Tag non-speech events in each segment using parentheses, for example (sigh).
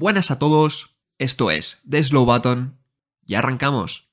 Buenas a todos, esto es The Slow Button. Y arrancamos.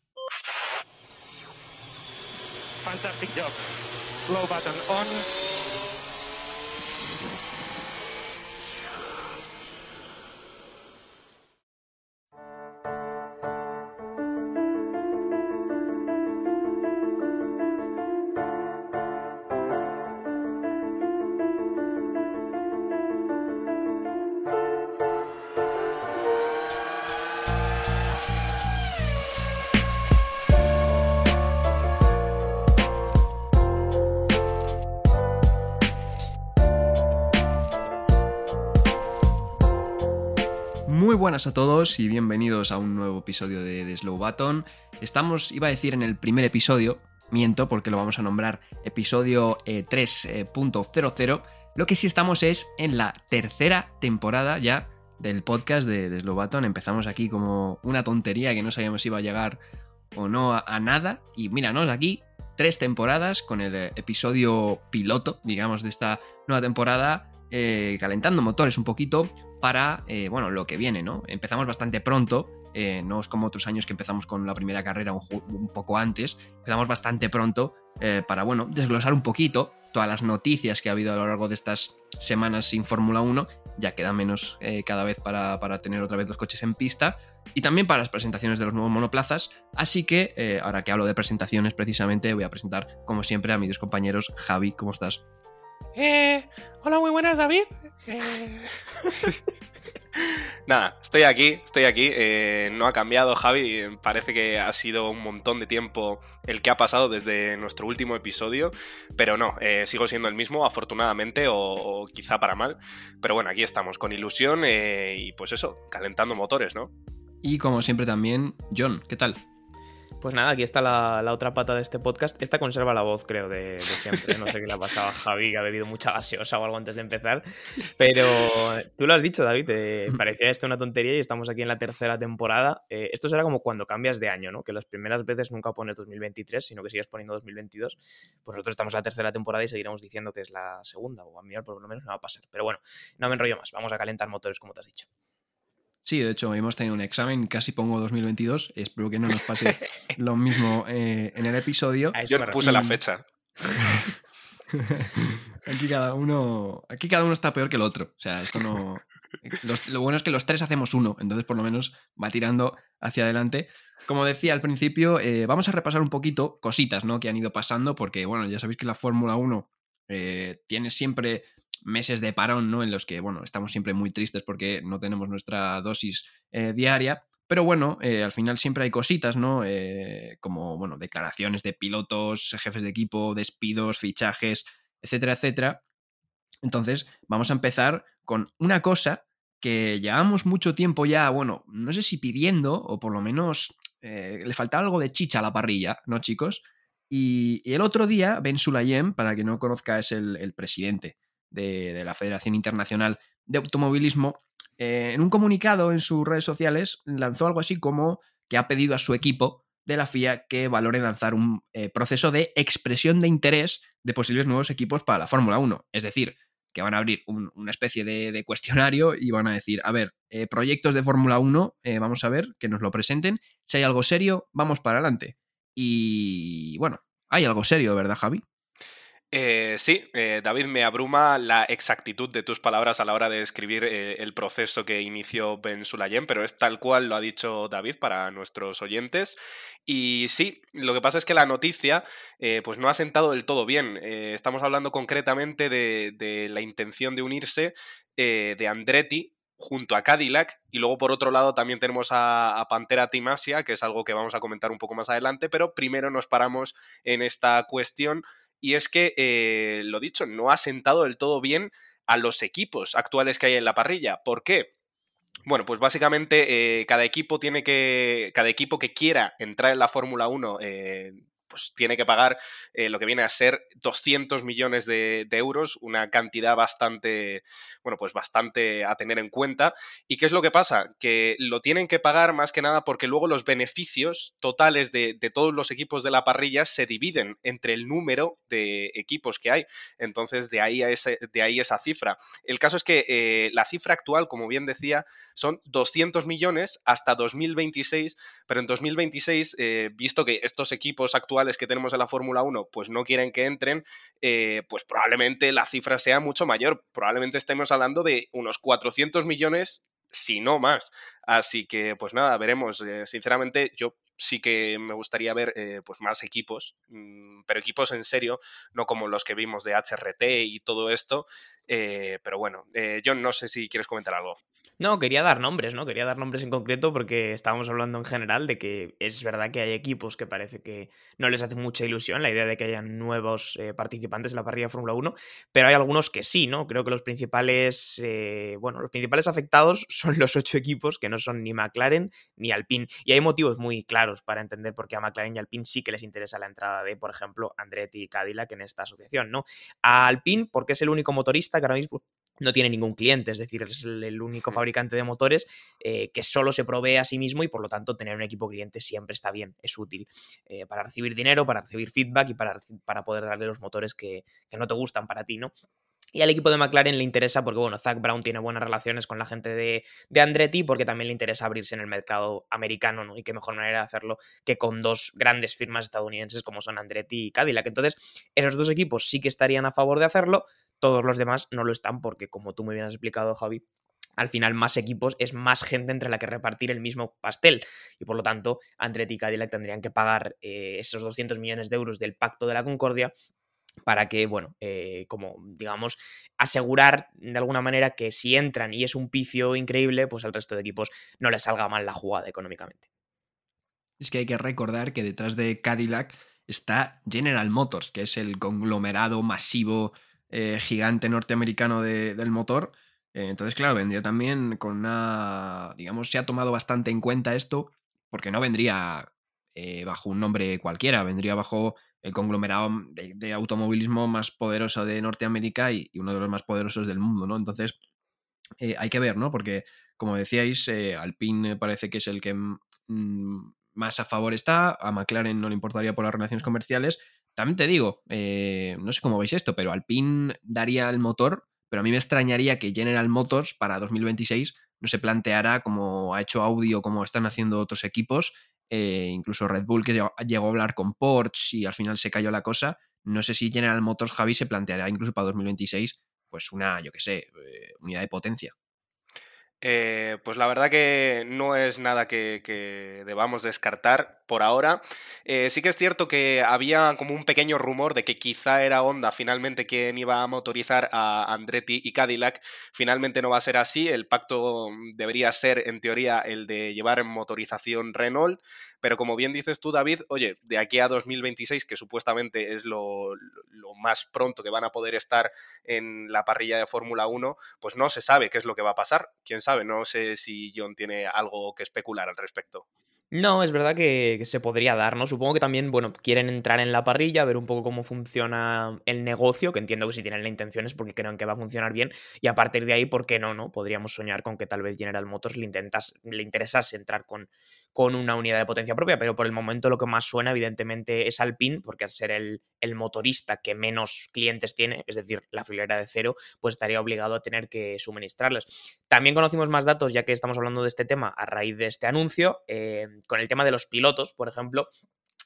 Muy buenas a todos y bienvenidos a un nuevo episodio de The Slow. Estamos, iba a decir en el primer episodio, miento porque lo vamos a nombrar episodio eh, 3.00. Lo que sí estamos es en la tercera temporada ya del podcast de, The Slow Button. Empezamos aquí como una tontería que no sabíamos si iba a llegar o no a, nada. Y míranos aquí, tres temporadas con el eh, episodio piloto, digamos, de esta nueva temporada. eh, calentando motores un poquito para, eh, bueno, lo que viene, ¿no? Empezamos bastante pronto, eh, no es como otros años que empezamos con la primera carrera un, poco antes, empezamos bastante pronto eh, para, bueno, desglosar un poquito todas las noticias que ha habido a lo largo de estas semanas sin Fórmula 1, ya queda menos cada vez para, para tener otra vez los coches en pista, y también para las presentaciones de los nuevos monoplazas, así que ahora que hablo de presentaciones precisamente voy a presentar como siempre a mis dos compañeros, Javi, ¿cómo estás? Eh, hola, muy buenas, David. Eh, (laughs) Nada, estoy aquí, estoy aquí. eh, no ha cambiado, Javi. Parece que ha sido un montón de tiempo el que ha pasado desde nuestro último episodio. Pero no, eh, sigo siendo el mismo, afortunadamente, o, o quizá para mal. Pero bueno, aquí estamos, con ilusión eh, y pues eso, calentando motores, ¿no? Y como siempre también, John, ¿qué tal? Pues nada, aquí está la, la otra pata de este podcast. Esta conserva la voz, creo, de, de siempre. No sé qué le ha pasado a Javi, que ha bebido mucha gaseosa o algo antes de empezar. Pero tú lo has dicho, David. eh, parecía esto una tontería y estamos aquí en la tercera temporada. Eh, esto será como cuando cambias de año, ¿no? Que las primeras veces nunca pones 2023, sino que sigues poniendo 2022. Pues nosotros estamos en la tercera temporada y seguiremos diciendo que es la segunda, o a mí por lo menos me va a pasar. Pero bueno, no me enrollo más. Vamos a calentar motores, como te has dicho. Sí, de hecho, hemos tenido un examen, casi pongo 2022. Espero que no nos pase (laughs) lo mismo eh, en el episodio. Yo me no puse la fecha. (laughs) aquí, cada uno, aquí cada uno está peor que el otro. O sea, esto no. los- lo bueno es que los tres hacemos uno, entonces por lo menos va tirando hacia adelante. Como decía al principio, eh, vamos a repasar un poquito cositas ¿no? que han ido pasando, porque bueno, ya sabéis que la Fórmula 1 eh, tiene siempre meses de parón, ¿no? En los que, bueno, estamos siempre muy tristes porque no tenemos nuestra dosis eh, diaria. Pero bueno, eh, al final siempre hay cositas, ¿no? Eh, como, bueno, declaraciones de pilotos, jefes de equipo, despidos, fichajes, etcétera, etcétera. Entonces, vamos a empezar con una cosa que llevamos mucho tiempo ya, bueno, no sé si pidiendo, o por lo menos le faltaba algo de chicha a la parrilla, ¿no, chicos? Y, el otro día, Ben Sulayem, para que no conozca, es el presidente de, la Federación Internacional de Automovilismo, eh, en un comunicado en sus redes sociales lanzó algo así como que ha pedido a su equipo de la FIA que valore lanzar un eh, proceso de expresión de interés de posibles nuevos equipos para la Fórmula 1. Es decir, que van a abrir un- una especie de, cuestionario y van a decir, a ver, eh, proyectos de Fórmula 1, eh, vamos a ver, que nos lo presenten. Si hay algo serio, vamos para adelante. Y bueno, hay algo serio, ¿verdad, Javi? Eh, sí, eh, David, me abruma la exactitud de tus palabras a la hora de describir eh, el proceso que inició Ben Sulayem, pero es tal cual lo ha dicho David para nuestros oyentes. Y sí, lo que pasa es que la noticia eh, pues no ha sentado del todo bien. Estamos hablando concretamente de, la intención de unirse de Andretti junto a Cadillac y luego por otro lado también tenemos a, a Pantera Team Asia, que es algo que vamos a comentar un poco más adelante, pero primero nos paramos en esta cuestión y es que, eh, lo dicho, no ha sentado del todo bien a los equipos actuales que hay en la parrilla. ¿Por qué? Bueno, pues básicamente eh, cada equipo tiene que. Cada equipo que quiera entrar en la Fórmula 1, eh, pues tiene que pagar eh, lo que viene a ser 200 millones de, euros, una cantidad bastante, bueno, pues bastante a tener en cuenta. ¿Y qué es lo que pasa? Que lo tienen que pagar más que nada porque luego los beneficios totales de, todos los equipos de la parrilla se dividen entre el número de equipos que hay. Entonces, de ahí, a ese, de ahí esa cifra. El caso es que eh, la cifra actual, como bien decía, son 200 millones hasta 2026, pero en 2026, eh, visto que estos equipos actuales que tenemos en la Fórmula 1 pues no quieren que entren, eh, pues probablemente la cifra sea mucho mayor. Probablemente estemos hablando de unos 400 millones si no más. Así que, pues nada, veremos. Eh, sinceramente, yo sí que me gustaría ver pues más equipos, mm, pero equipos en serio, no como los que vimos de HRT y todo esto. pero bueno, yo no sé si quieres comentar algo. No, quería dar nombres, ¿no? Quería dar nombres en concreto porque estábamos hablando en general de que es verdad que hay equipos que parece que no les hace mucha ilusión la idea de que haya nuevos eh, participantes en la parrilla de Fórmula 1, pero hay algunos que sí, ¿no? Creo que los principales, eh, bueno, los principales afectados (laughs) son los ocho equipos que no son ni McLaren ni Alpine. Y hay motivos muy claros para entender por qué a McLaren y Alpine sí que les interesa la entrada de, por ejemplo, Andretti y Cadillac en esta asociación, ¿no? A Alpine porque es el único motorista que ahora mismo no tiene ningún cliente, es decir, es el único fabricante de motores eh, que solo se provee a sí mismo y por lo tanto tener un equipo cliente siempre está bien, es útil eh, para recibir dinero, para recibir feedback y para, para poder darle los motores que, no te gustan para ti, ¿no? Y al equipo de McLaren le interesa porque, bueno, Zach Brown tiene buenas relaciones con la gente de, de, Andretti porque también le interesa abrirse en el mercado americano, ¿no? Y qué mejor manera de hacerlo que con dos grandes firmas estadounidenses como son Andretti y Cadillac. Entonces, esos dos equipos sí que estarían a favor de hacerlo, todos los demás no lo están porque, como tú muy bien has explicado, Javi, al final más equipos es más gente entre la que repartir el mismo pastel. Y por lo tanto, Andretti y Cadillac tendrían que pagar eh, esos 200 millones de euros del Pacto de la Concordia para que, bueno, eh, como digamos, asegurar de alguna manera que si entran y es un picio increíble, pues al resto de equipos no les salga mal la jugada económicamente. Es que hay que recordar que detrás de Cadillac está General Motors, que es el conglomerado masivo eh, gigante norteamericano del motor. Eh, entonces, claro, vendría también con una, digamos, se ha tomado bastante en cuenta esto, porque no vendría eh, bajo un nombre cualquiera, vendría bajo el conglomerado de, automovilismo más poderoso de Norteamérica y, uno de los más poderosos del mundo, ¿no? Entonces, hay que ver, ¿no? Porque, como decíais, Alpine parece que es el que mm, más a favor está, a McLaren no le importaría por las relaciones comerciales, también te digo, eh, no sé cómo veis esto, pero Alpine daría el motor, pero a mí me extrañaría que General Motors para 2026 no se planteara como ha hecho Audi o como están haciendo otros equipos, eh, incluso Red Bull que llegó a hablar con Porsche y al final se cayó la cosa. No sé si General Motors Javi se planteará incluso para 2026 pues una, yo qué sé, eh, unidad de potencia. Eh, pues la verdad que no es nada que, debamos descartar por ahora. Eh, sí que es cierto que había como un pequeño rumor de que quizá era Honda finalmente quien iba a motorizar a Andretti y Cadillac. Finalmente no va a ser así. El pacto debería ser, en teoría, el de llevar motorización Renault. Pero como bien dices tú, David, oye, de aquí a 2026, que supuestamente es lo, lo más pronto que van a poder estar en la parrilla de Fórmula 1, pues no se sabe qué es lo que va a pasar. ¿Quién sabe? No sé si John tiene algo que especular al respecto. No, es verdad que, se podría dar, ¿no? Supongo que también, bueno, quieren entrar en la parrilla, ver un poco cómo funciona el negocio, que entiendo que si tienen la intención es porque creen que va a funcionar bien, y a partir de ahí, ¿por qué no, no? Podríamos soñar con que tal vez General Motors le, intentas, le interesase entrar con, con una unidad de potencia propia, pero por el momento lo que más suena evidentemente es Alpine, porque al ser el, motorista que menos clientes tiene, es decir, la filera de cero, pues estaría obligado a tener que suministrarles. También conocimos más datos, ya que estamos hablando de este tema a raíz de este anuncio, eh, con el tema de los pilotos, por ejemplo,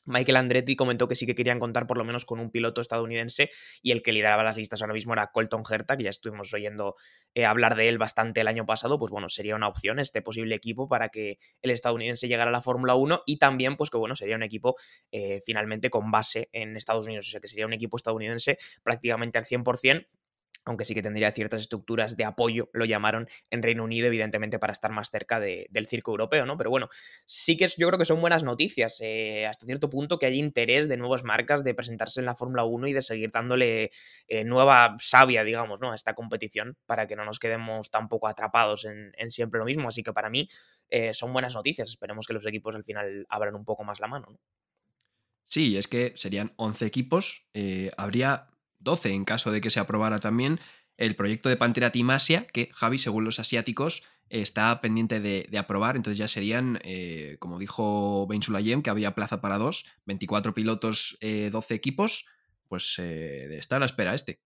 Michael Andretti comentó que sí que querían contar por lo menos con un piloto estadounidense y el que lideraba las listas ahora mismo era Colton Herta, que ya estuvimos oyendo eh, hablar de él bastante el año pasado, pues bueno, sería una opción este posible equipo para que el estadounidense llegara a la Fórmula 1 y también pues que bueno, sería un equipo eh, finalmente con base en Estados Unidos, o sea que sería un equipo estadounidense prácticamente al 100% aunque sí que tendría ciertas estructuras de apoyo, lo llamaron en Reino Unido, evidentemente, para estar más cerca del circo europeo, ¿no? Pero bueno, sí que yo creo que son buenas noticias, eh, hasta cierto punto que hay interés de nuevas marcas de presentarse en la Fórmula 1 y de seguir dándole eh, nueva savia, digamos, ¿no? A esta competición, para que no nos quedemos tampoco atrapados en, siempre lo mismo. Así que para mí eh, son buenas noticias, esperemos que los equipos al final abran un poco más la mano, ¿no? Sí, es que serían 11 equipos, habría 12 en caso de que se aprobara también el proyecto de Pantera Team Asia, que Javi, según los asiáticos, está pendiente de, aprobar, entonces ya serían, eh, como dijo Ben Sulayem, que había plaza para dos, 24 pilotos, 12 equipos, pues está a la espera este.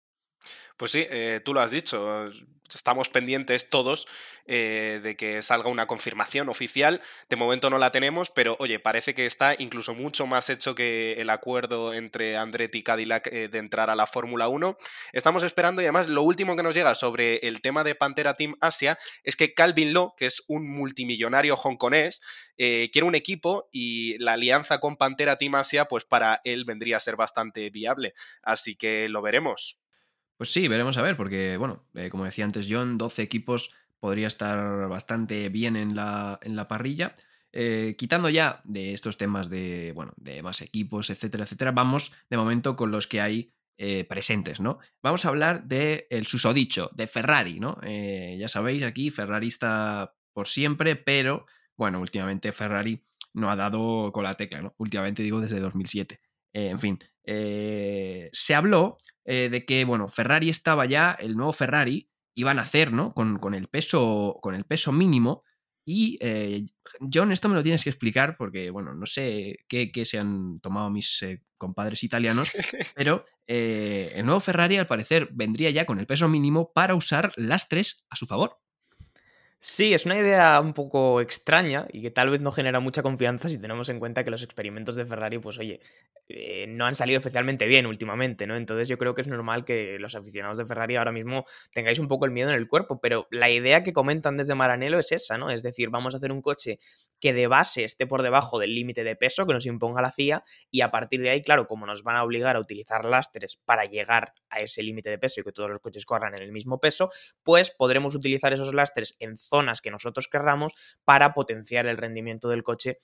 Pues sí, eh, tú lo has dicho, estamos pendientes todos eh, de que salga una confirmación oficial. De momento no la tenemos, pero oye, parece que está incluso mucho más hecho que el acuerdo entre Andretti y Cadillac eh, de entrar a la Fórmula 1. Estamos esperando y además lo último que nos llega sobre el tema de Pantera Team Asia es que Calvin Law, que es un multimillonario hongkonés, quiere un equipo y la alianza con Pantera Team Asia, pues para él vendría a ser bastante viable. Así que lo veremos. Pues sí, veremos a ver, porque, bueno, eh, como decía antes John, 12 equipos podría estar bastante bien en la, en la parrilla. Eh, quitando ya de estos temas de, bueno, de más equipos, etcétera, etcétera, vamos de momento con los que hay eh, presentes, ¿no? Vamos a hablar del el susodicho, de Ferrari, ¿no? ya sabéis, aquí Ferrari está por siempre, pero, bueno, últimamente Ferrari no ha dado con la tecla, ¿no? Últimamente digo desde 2007. en fin, se habló eh, de que, bueno, Ferrari estaba ya, el nuevo Ferrari iba a nacer, ¿no? Con, el, peso, con el peso mínimo. Y eh, John, esto me lo tienes que explicar porque, bueno, no sé qué, se han tomado mis eh, compadres italianos, (laughs) pero el nuevo Ferrari al parecer vendría ya con el peso mínimo para usar lastres a su favor. Sí, es una idea un poco extraña y que tal vez no genera mucha confianza si tenemos en cuenta que los experimentos de Ferrari, pues oye, eh, no han salido especialmente bien últimamente, ¿no? Entonces yo creo que es normal que los aficionados de Ferrari ahora mismo tengáis un poco el miedo en el cuerpo, pero la idea que comentan desde Maranello es esa, ¿no? Es decir, vamos a hacer un coche que de base esté por debajo del límite de peso que nos imponga la FIA y a partir de ahí, claro, como nos van a obligar a utilizar lastres para llegar a ese límite de peso y que todos los coches corran en el mismo peso, pues podremos utilizar esos lastres en zonas que nosotros querramos para potenciar el rendimiento del coche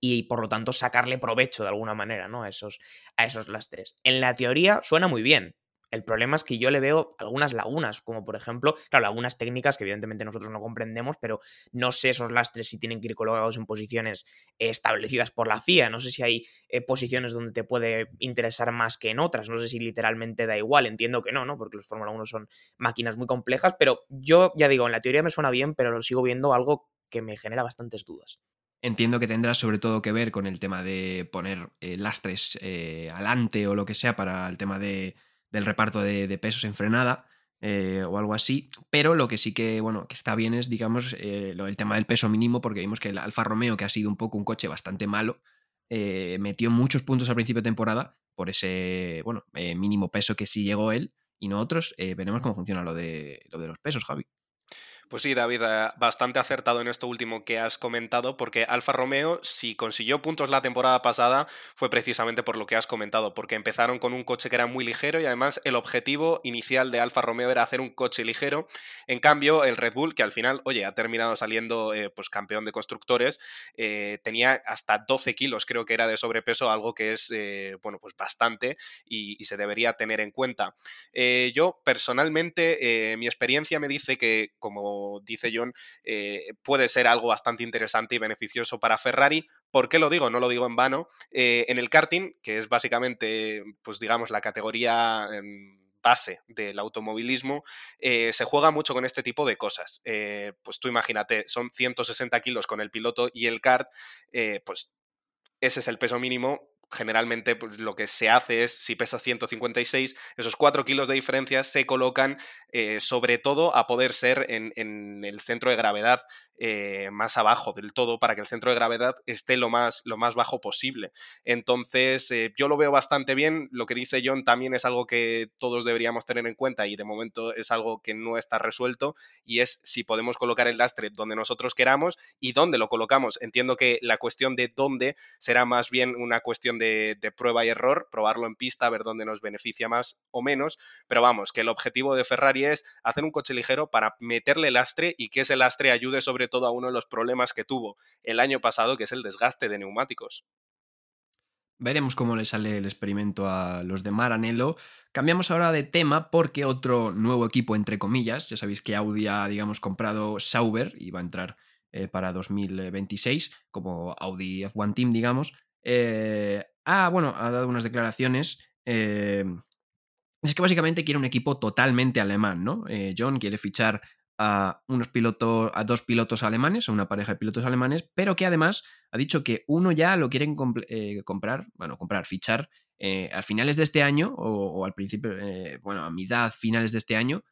y por lo tanto sacarle provecho de alguna manera ¿no? a, esos, a esos lastres. En la teoría suena muy bien, el problema es que yo le veo algunas lagunas, como por ejemplo, claro, lagunas técnicas que evidentemente nosotros no comprendemos, pero no sé esos lastres si tienen que ir colocados en posiciones establecidas por la FIA, no sé si hay eh, posiciones donde te puede interesar más que en otras, no sé si literalmente da igual, entiendo que no, ¿no? Porque los Fórmula 1 son máquinas muy complejas, pero yo ya digo, en la teoría me suena bien, pero lo sigo viendo algo que me genera bastantes dudas. Entiendo que tendrá sobre todo que ver con el tema de poner eh, lastres eh, alante o lo que sea para el tema de del reparto de, pesos en frenada. Eh, o algo así, pero lo que sí que, bueno, que está bien es, digamos, eh, el tema del peso mínimo, porque vimos que el Alfa Romeo, que ha sido un poco un coche bastante malo, eh, metió muchos puntos al principio de temporada por ese, bueno, mínimo peso que sí llegó él y no otros. veremos cómo funciona lo de, lo de los pesos, Javi. Pues sí, David, eh, bastante acertado en esto último que has comentado, porque Alfa Romeo, si consiguió puntos la temporada pasada, fue precisamente por lo que has comentado, porque empezaron con un coche que era muy ligero y además el objetivo inicial de Alfa Romeo era hacer un coche ligero. En cambio, el Red Bull, que al final, oye, ha terminado saliendo eh, pues campeón de constructores, eh, tenía hasta 12 kilos, creo que era de sobrepeso, algo que es, bueno, pues bastante y, y, se debería tener en cuenta. yo, personalmente, mi experiencia me dice que como dice John, eh, puede ser algo bastante interesante y beneficioso para Ferrari. ¿Por qué lo digo? No lo digo en vano. Eh, en el karting, que es básicamente, pues digamos, la categoría em, base del automovilismo, eh, se juega mucho con este tipo de cosas. pues tú imagínate, son 160 kilos con el piloto y el kart, pues ese es el peso mínimo generalmente pues, lo que se hace es, si pesa 156, esos 4 kilos de diferencia se colocan eh, sobre todo a poder ser en, en, el centro de gravedad eh, más abajo del todo para que el centro de gravedad esté lo más, lo más bajo posible. Entonces, eh, yo lo veo bastante bien. Lo que dice John también es algo que todos deberíamos tener en cuenta y de momento es algo que no está resuelto y es si podemos colocar el lastre donde nosotros queramos y dónde lo colocamos. Entiendo que la cuestión de dónde será más bien una cuestión de, prueba y error, probarlo en pista, ver dónde nos beneficia más o menos, pero vamos, que el objetivo de Ferrari es hacer un coche ligero para meterle lastre y que ese lastre ayude sobre todo a uno de los problemas que tuvo el año pasado, que es el desgaste de neumáticos. Veremos cómo le sale el experimento a los de Maranello. Cambiamos ahora de tema porque otro nuevo equipo, entre comillas, ya sabéis que Audi ha, digamos, comprado Sauber y va a entrar eh, para 2026 como Audi F1 Team, digamos. Eh, Ah, bueno, ha dado unas declaraciones. Eh, es que básicamente quiere un equipo totalmente alemán, ¿no? Eh, John quiere fichar a unos pilotos, a dos pilotos alemanes, a una pareja de pilotos alemanes, pero que además ha dicho que uno ya lo quieren comprar, bueno, comprar, fichar a finales de este año o, al principio, bueno, a mitad, finales de este año,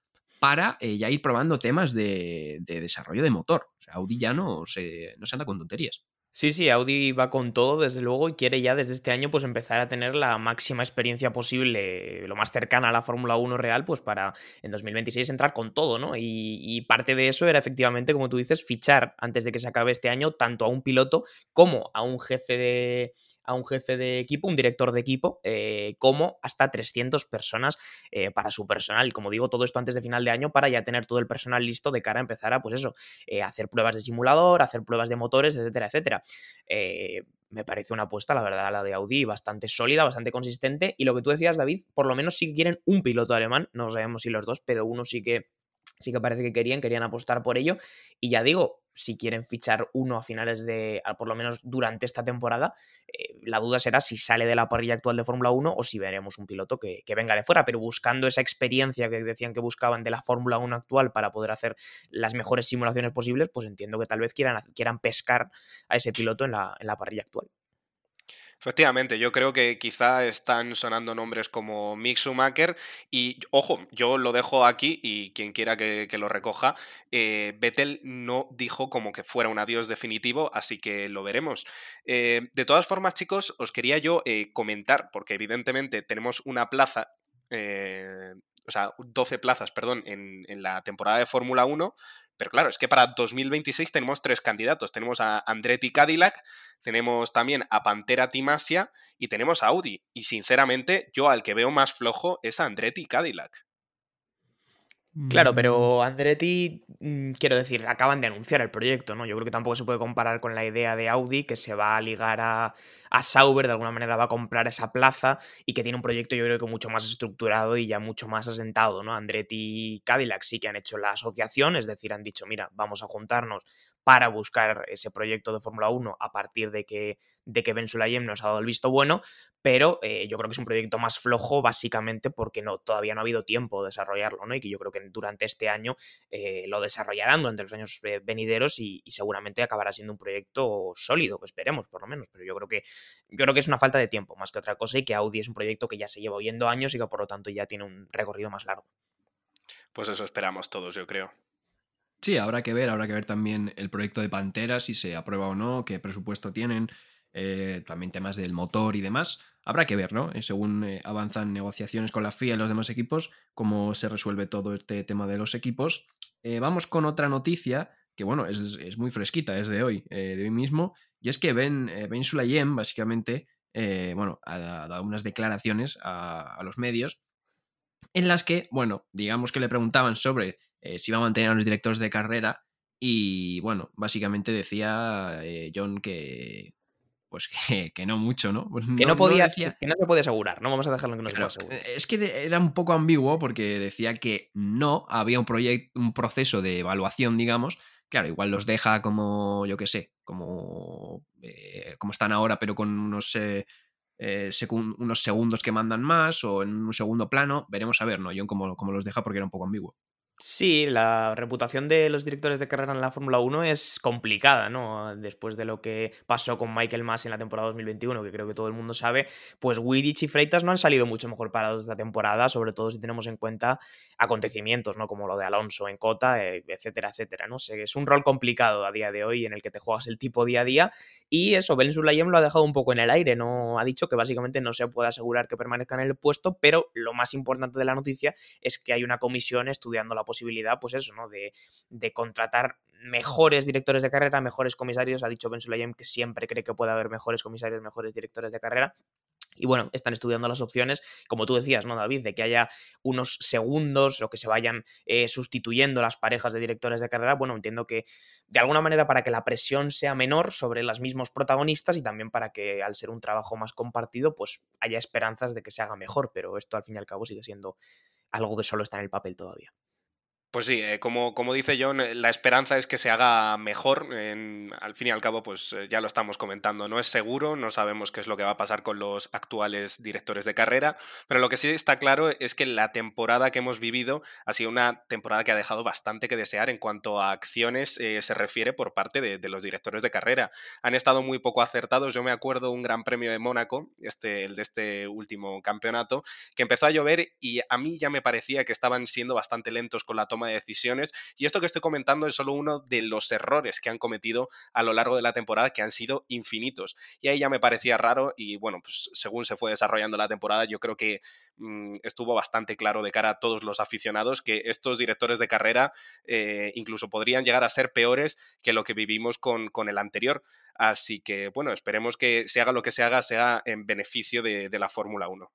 para ya ir probando temas de, desarrollo de motor. O sea, Audi ya no se, no se anda con tonterías. Sí, sí, Audi va con todo, desde luego, y quiere ya desde este año pues empezar a tener la máxima experiencia posible, lo más cercana a la Fórmula 1 real, pues para en 2026 entrar con todo, ¿no? Y, y, parte de eso era efectivamente, como tú dices, fichar antes de que se acabe este año tanto a un piloto como a un jefe de, a un jefe de equipo, un director de equipo, eh, como hasta 300 personas eh, para su personal. Como digo, todo esto antes de final de año para ya tener todo el personal listo de cara a empezar a, pues eso, eh, hacer pruebas de simulador, hacer pruebas de motores, etcétera, etcétera. me parece una apuesta, la verdad, la de Audi bastante sólida, bastante consistente. Y lo que tú decías, David, por lo menos sí quieren un piloto alemán, no sabemos si los dos, pero uno sí que sí que parece que querían, querían apostar por ello. Y ya digo, si quieren fichar uno a finales de, por lo menos durante esta temporada, eh, la duda será si sale de la parrilla actual de Fórmula 1 o si veremos un piloto que, venga de fuera, pero buscando esa experiencia que decían que buscaban de la Fórmula 1 actual para poder hacer las mejores simulaciones posibles, pues entiendo que tal vez quieran, quieran pescar a ese piloto en la, en la parrilla actual. Efectivamente, yo creo que quizá están sonando nombres como Mick Schumacher y, ojo, yo lo dejo aquí y quien quiera que, lo recoja, eh, Vettel no dijo como que fuera un adiós definitivo, así que lo veremos. Eh, de todas formas, chicos, os quería yo eh, comentar, porque evidentemente tenemos una plaza o sea, 12 plazas, perdón, en, en la temporada de Fórmula 1, pero claro, es que para 2026 tenemos tres candidatos. Tenemos a Andretti Cadillac, tenemos también a Pantera Timasia y tenemos a Audi. Y sinceramente, yo al que veo más flojo es a Andretti Cadillac. Claro, pero Andretti, mm, quiero decir, acaban de anunciar el proyecto, ¿no? Yo creo que tampoco se puede comparar con la idea de Audi, que se va a ligar a, a Sauber, de alguna manera va a comprar esa plaza y que tiene un proyecto yo creo que mucho más estructurado y ya mucho más asentado, ¿no? Andretti y Cadillac sí que han hecho la asociación, es decir, han dicho, mira, vamos a juntarnos para buscar ese proyecto de Fórmula 1 a partir de que, de que Ben Sulayem nos ha dado el visto bueno, pero eh, yo creo que es un proyecto más flojo básicamente porque no, todavía no ha habido tiempo de desarrollarlo, ¿no? Y que yo creo que durante este año eh, lo desarrollarán durante los años eh, venideros y, seguramente acabará siendo un proyecto sólido, esperemos por lo menos, pero yo creo que yo creo que es una falta de tiempo más que otra cosa y que Audi es un proyecto que ya se lleva oyendo años y que por lo tanto ya tiene un recorrido más largo. Pues eso esperamos todos, yo creo. Sí, habrá que ver, habrá que ver también el proyecto de Pantera, si se aprueba o no, qué presupuesto tienen, eh, también temas del motor y demás. Habrá que ver, ¿no? Eh, según eh, avanzan negociaciones con la FIA y los demás equipos, cómo se resuelve todo este tema de los equipos. vamos con otra noticia que, bueno, es, muy fresquita, es de hoy, de hoy mismo, y es que Ben, ben Sulayem, básicamente, bueno, ha dado unas declaraciones a los medios en las que, bueno, digamos que le preguntaban sobre eh, si iba a mantener a los directores de carrera y, bueno, básicamente decía eh, John que, pues que, no mucho, ¿no? Pues que no, podía, que no se puede asegurar, ¿no? Vamos a dejarlo que no se puede asegurar. Es que era un poco ambiguo porque decía que no había un proyecto, un proceso de evaluación, digamos. Claro, igual los deja como, yo qué sé, como, eh, como están ahora, pero con unos eh, unos segundos que mandan más o en un segundo plano. Veremos a ver, ¿no? John cómo, cómo los deja porque era un poco ambiguo. Sí, la reputación de los directores de carrera en la Fórmula 1 es complicada, ¿no? Después de lo que pasó con Michael Masi en la temporada 2021, que creo que todo el mundo sabe, pues Wittich y Freitas no han salido mucho mejor parados esta temporada, sobre todo si tenemos en cuenta acontecimientos, ¿no? Como lo de Alonso en Cota, eh, etcétera, etcétera, ¿no? es un rol complicado a día de hoy en el que te juegas el tipo día a día y eso, Ben Sulayem lo ha dejado un poco en el aire, ¿no? Ha dicho que básicamente no se puede asegurar que permanezca en el puesto, pero lo más importante de la noticia es que hay una comisión estudiando la posibilidad, pues eso, ¿no? De, contratar mejores directores de carrera, mejores comisarios. Ha dicho Ben Sulayem que siempre cree que puede haber mejores comisarios, mejores directores de carrera. Y bueno, están estudiando las opciones, como tú decías, ¿no, David? De que haya unos segundos o que se vayan eh, sustituyendo las parejas de directores de carrera. Bueno, entiendo que de alguna manera para que la presión sea menor sobre los mismos protagonistas y también para que al ser un trabajo más compartido, pues haya esperanzas de que se haga mejor. Pero esto al fin y al cabo sigue siendo algo que solo está en el papel todavía. Pues sí, eh, como, como, dice John, eh, la esperanza es que se haga mejor. al fin y al cabo, pues eh, ya lo estamos comentando, no es seguro, no sabemos qué es lo que va a pasar con los actuales directores de carrera, pero lo que sí está claro es que la temporada que hemos vivido ha sido una temporada que ha dejado bastante que desear en cuanto a acciones se refiere por parte de, de, los directores de carrera. Han estado muy poco acertados. Yo me acuerdo un gran premio de Mónaco, este, el de este último campeonato, que empezó a llover y a mí ya me parecía que estaban siendo bastante lentos con la toma de decisiones. Y esto que estoy comentando es solo uno de los errores que han cometido a lo largo de la temporada, que han sido infinitos. Y ahí ya me parecía raro y bueno, pues según se fue desarrollando la temporada, yo creo que mmm, estuvo bastante claro de cara a todos los aficionados que estos directores de carrera eh, incluso podrían llegar a ser peores que lo que vivimos con, con el anterior. Así que, bueno, esperemos que se haga lo que se haga, sea en beneficio de, de la Fórmula 1.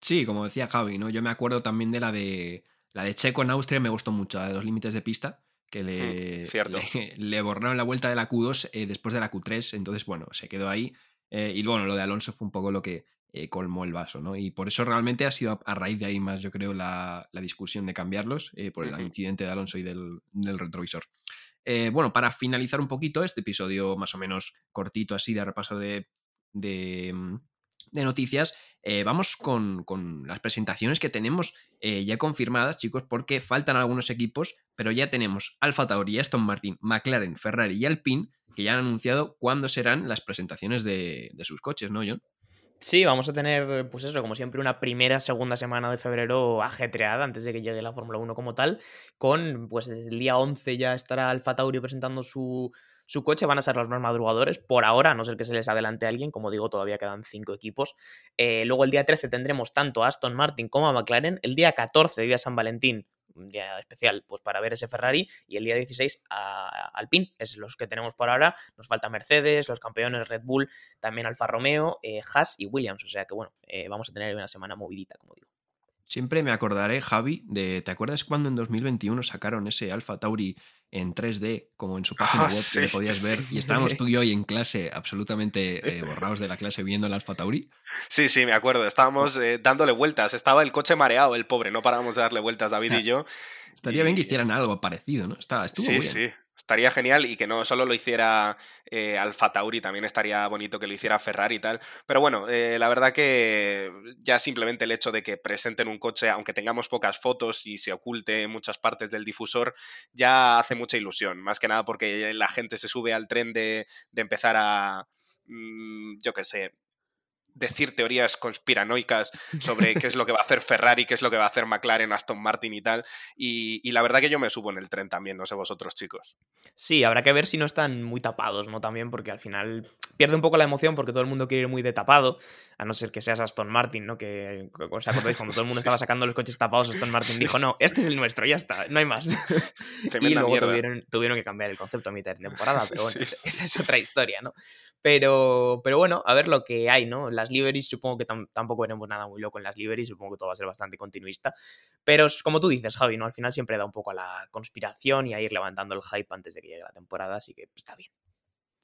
Sí, como decía Javi, ¿no? Yo me acuerdo también de la de la de Checo en Austria me gustó mucho, la de los límites de pista, que le, (laughs) le, le, borraron la vuelta de la Q2 eh, después de la Q3, entonces bueno, se quedó ahí. Eh, y bueno, lo de Alonso fue un poco lo que eh, colmó el vaso, ¿no? Y por eso realmente ha sido a, raíz de ahí más, yo creo, la, la discusión de cambiarlos, por el uh -huh. incidente de Alonso y del, del retrovisor. Bueno, para finalizar un poquito este episodio más o menos cortito así de repaso de, de, mm, de noticias, eh, vamos con, con, las presentaciones que tenemos eh, ya confirmadas, chicos, porque faltan algunos equipos, pero ya tenemos Alfa Tauri, Aston Martin, McLaren, Ferrari y Alpine, que ya han anunciado cuándo serán las presentaciones de, sus coches, ¿no, John? Sí, vamos a tener, pues eso, como siempre, una primera, segunda semana de febrero ajetreada antes de que llegue la Fórmula 1 como tal, con, pues desde el día 11 ya estará Alfa Tauri presentando su, su coche, van a ser los más madrugadores, por ahora, a no ser que se les adelante a alguien, como digo, todavía quedan cinco equipos. Eh, luego el día 13 tendremos tanto a Aston Martin como a McLaren, el día 14, día San Valentín, un día especial pues para ver ese Ferrari y el día 16 a Alpine, es los que tenemos por ahora, nos falta Mercedes, los campeones Red Bull, también Alfa Romeo, eh, Haas y Williams, o sea que bueno, eh, vamos a tener una semana movidita, como digo. Siempre me acordaré, Javi, de. ¿Te acuerdas cuando en 2021 sacaron ese Alfa Tauri en 3D, como en su página web, sí. que lo podías ver? Y estábamos (laughs) tú y yo en clase, absolutamente eh, borrados de la clase, viendo el Alfa Tauri. Sí, sí, me acuerdo. Estábamos eh, dándole vueltas. Estaba el coche mareado, el pobre. No parábamos de darle vueltas, David o sea, y yo. Estaría y... bien que hicieran algo parecido, ¿no? Estaba, estuvo sí, bien. sí. Estaría genial y que no solo lo hiciera eh, Alfa Tauri, también estaría bonito que lo hiciera Ferrari y tal. Pero bueno, eh, la verdad que ya simplemente el hecho de que presenten un coche, aunque tengamos pocas fotos y se oculte en muchas partes del difusor, ya hace mucha ilusión. Más que nada porque la gente se sube al tren de, de empezar a, mmm, yo qué sé, decir teorías conspiranoicas sobre qué es lo que va a hacer Ferrari, qué es lo que va a hacer McLaren, Aston Martin y tal. Y, y, la verdad que yo me subo en el tren también, no sé vosotros, chicos. Sí, habrá que ver si no están muy tapados, ¿no? También porque al final pierde un poco la emoción porque todo el mundo quiere ir muy de tapado, a no ser que seas Aston Martin, ¿no? Que, ¿os acordáis? Cuando todo el mundo (laughs) estaba sacando los coches tapados, Aston Martin dijo, no, este es el nuestro, ya está, no hay más. (laughs) y luego tuvieron, tuvieron, que cambiar el concepto a mitad de temporada, pero bueno, (laughs) sí. esa es otra historia, ¿no? Pero, pero bueno, a ver lo que hay, ¿no? Las liveries supongo que tam tampoco veremos nada muy loco en las liveries, supongo que todo va a ser bastante continuista. Pero como tú dices, Javi, ¿no? Al final siempre da un poco a la conspiración y a ir levantando el hype antes de que llegue la temporada, así que está bien.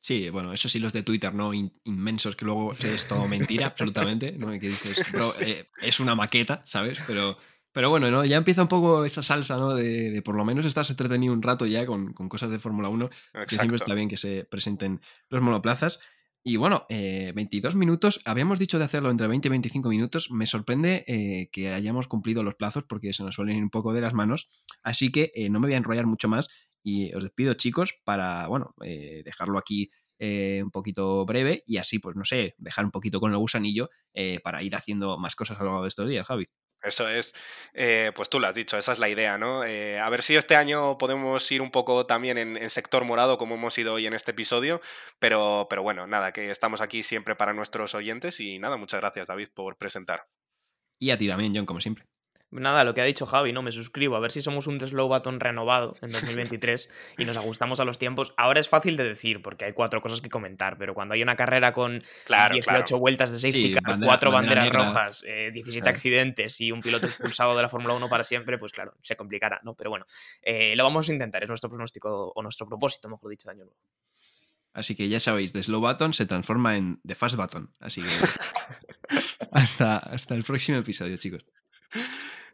Sí, bueno, eso sí, los de Twitter, ¿no? In inmensos, que luego es todo mentira, absolutamente, ¿no? Que dices, (laughs) bro, eh, es una maqueta, ¿sabes? Pero, pero bueno, ¿no? Ya empieza un poco esa salsa, ¿no? De, de por lo menos estás entretenido un rato ya con, con cosas de Fórmula 1, Exacto. que siempre está bien que se presenten los monoplazas. Y bueno, eh, 22 minutos, habíamos dicho de hacerlo entre 20 y 25 minutos, me sorprende eh, que hayamos cumplido los plazos porque se nos suelen ir un poco de las manos, así que eh, no me voy a enrollar mucho más y os despido chicos para, bueno, eh, dejarlo aquí un poquito breve y así, pues no sé, dejar un poquito con el gusanillo para ir haciendo más cosas a lo largo de estos días, Javi. Eso es, eh, pues tú lo has dicho, esa es la idea, ¿no? Eh, a ver si este año podemos ir un poco también en, en, sector morado como hemos ido hoy en este episodio, pero, pero bueno, nada, que estamos aquí siempre para nuestros oyentes y nada, muchas gracias David por presentar. Y a ti también, John, como siempre. Nada, lo que ha dicho Javi, ¿no? Me suscribo. A ver si somos un Slow Button renovado en 2023 (laughs) y nos ajustamos a los tiempos. Ahora es fácil de decir porque hay cuatro cosas que comentar, pero cuando hay una carrera con claro, 18 claro. vueltas de safety sí, car, bandera, cuatro banderas bandera rojas, eh, 17 claro. accidentes y un piloto expulsado de la Fórmula 1 para siempre, pues claro, se complicará, ¿no? Pero bueno, eh, lo vamos a intentar, es nuestro pronóstico o nuestro propósito, mejor dicho, de año nuevo. Así que ya sabéis, The Slow Button se transforma en The Fast Button. Así que (laughs) hasta, hasta el próximo episodio, chicos.